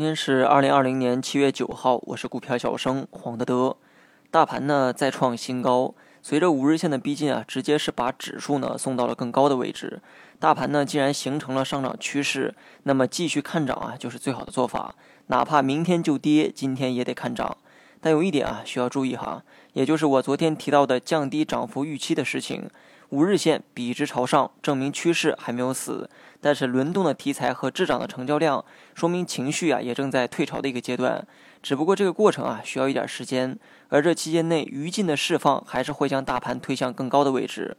今天是二零二零年七月九号，我是股票小生黄德德。大盘呢再创新高，随着五日线的逼近啊，直接是把指数呢送到了更高的位置。大盘呢既然形成了上涨趋势，那么继续看涨啊就是最好的做法。哪怕明天就跌，今天也得看涨。但有一点啊需要注意哈，也就是我昨天提到的降低涨幅预期的事情。五日线笔直朝上，证明趋势还没有死。但是轮动的题材和滞涨的成交量，说明情绪啊也正在退潮的一个阶段。只不过这个过程啊需要一点时间，而这期间内余劲的释放还是会将大盘推向更高的位置。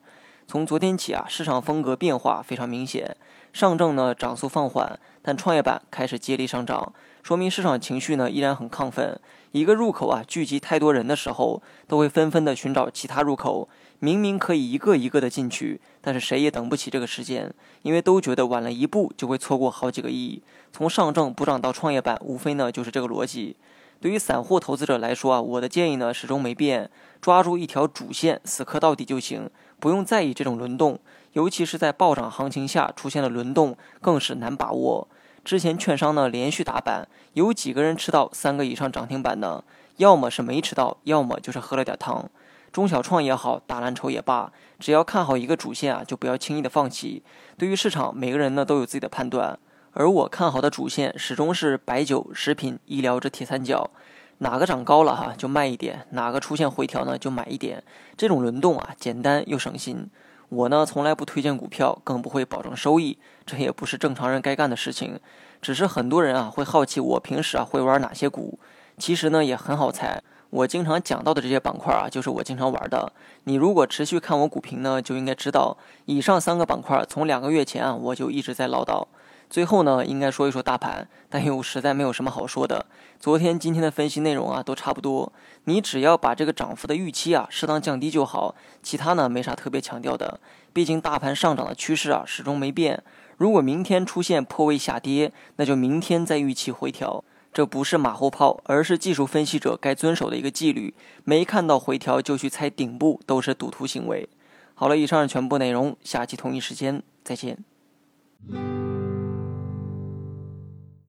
从昨天起啊，市场风格变化非常明显。上证呢涨速放缓，但创业板开始接力上涨，说明市场情绪呢依然很亢奋。一个入口啊聚集太多人的时候，都会纷纷的寻找其他入口。明明可以一个一个的进去，但是谁也等不起这个时间，因为都觉得晚了一步就会错过好几个亿。从上证补涨到创业板，无非呢就是这个逻辑。对于散户投资者来说啊，我的建议呢始终没变，抓住一条主线死磕到底就行，不用在意这种轮动。尤其是在暴涨行情下出现的轮动，更是难把握。之前券商呢连续打板，有几个人吃到三个以上涨停板呢？要么是没吃到，要么就是喝了点汤。中小创也好，打蓝筹也罢，只要看好一个主线啊，就不要轻易的放弃。对于市场，每个人呢都有自己的判断，而我看好的主线始终是白酒、食品、医疗这铁三角，哪个涨高了哈就卖一点，哪个出现回调呢就买一点。这种轮动啊，简单又省心。我呢从来不推荐股票，更不会保证收益，这也不是正常人该干的事情。只是很多人啊会好奇我平时啊会玩哪些股，其实呢也很好猜。我经常讲到的这些板块啊，就是我经常玩的。你如果持续看我股评呢，就应该知道，以上三个板块从两个月前啊，我就一直在唠叨。最后呢，应该说一说大盘，但又实在没有什么好说的。昨天、今天的分析内容啊，都差不多。你只要把这个涨幅的预期啊，适当降低就好。其他呢，没啥特别强调的。毕竟大盘上涨的趋势啊，始终没变。如果明天出现破位下跌，那就明天再预期回调。这不是马后炮，而是技术分析者该遵守的一个纪律。没看到回调就去猜顶部，都是赌徒行为。好了，以上是全部内容，下期同一时间再见。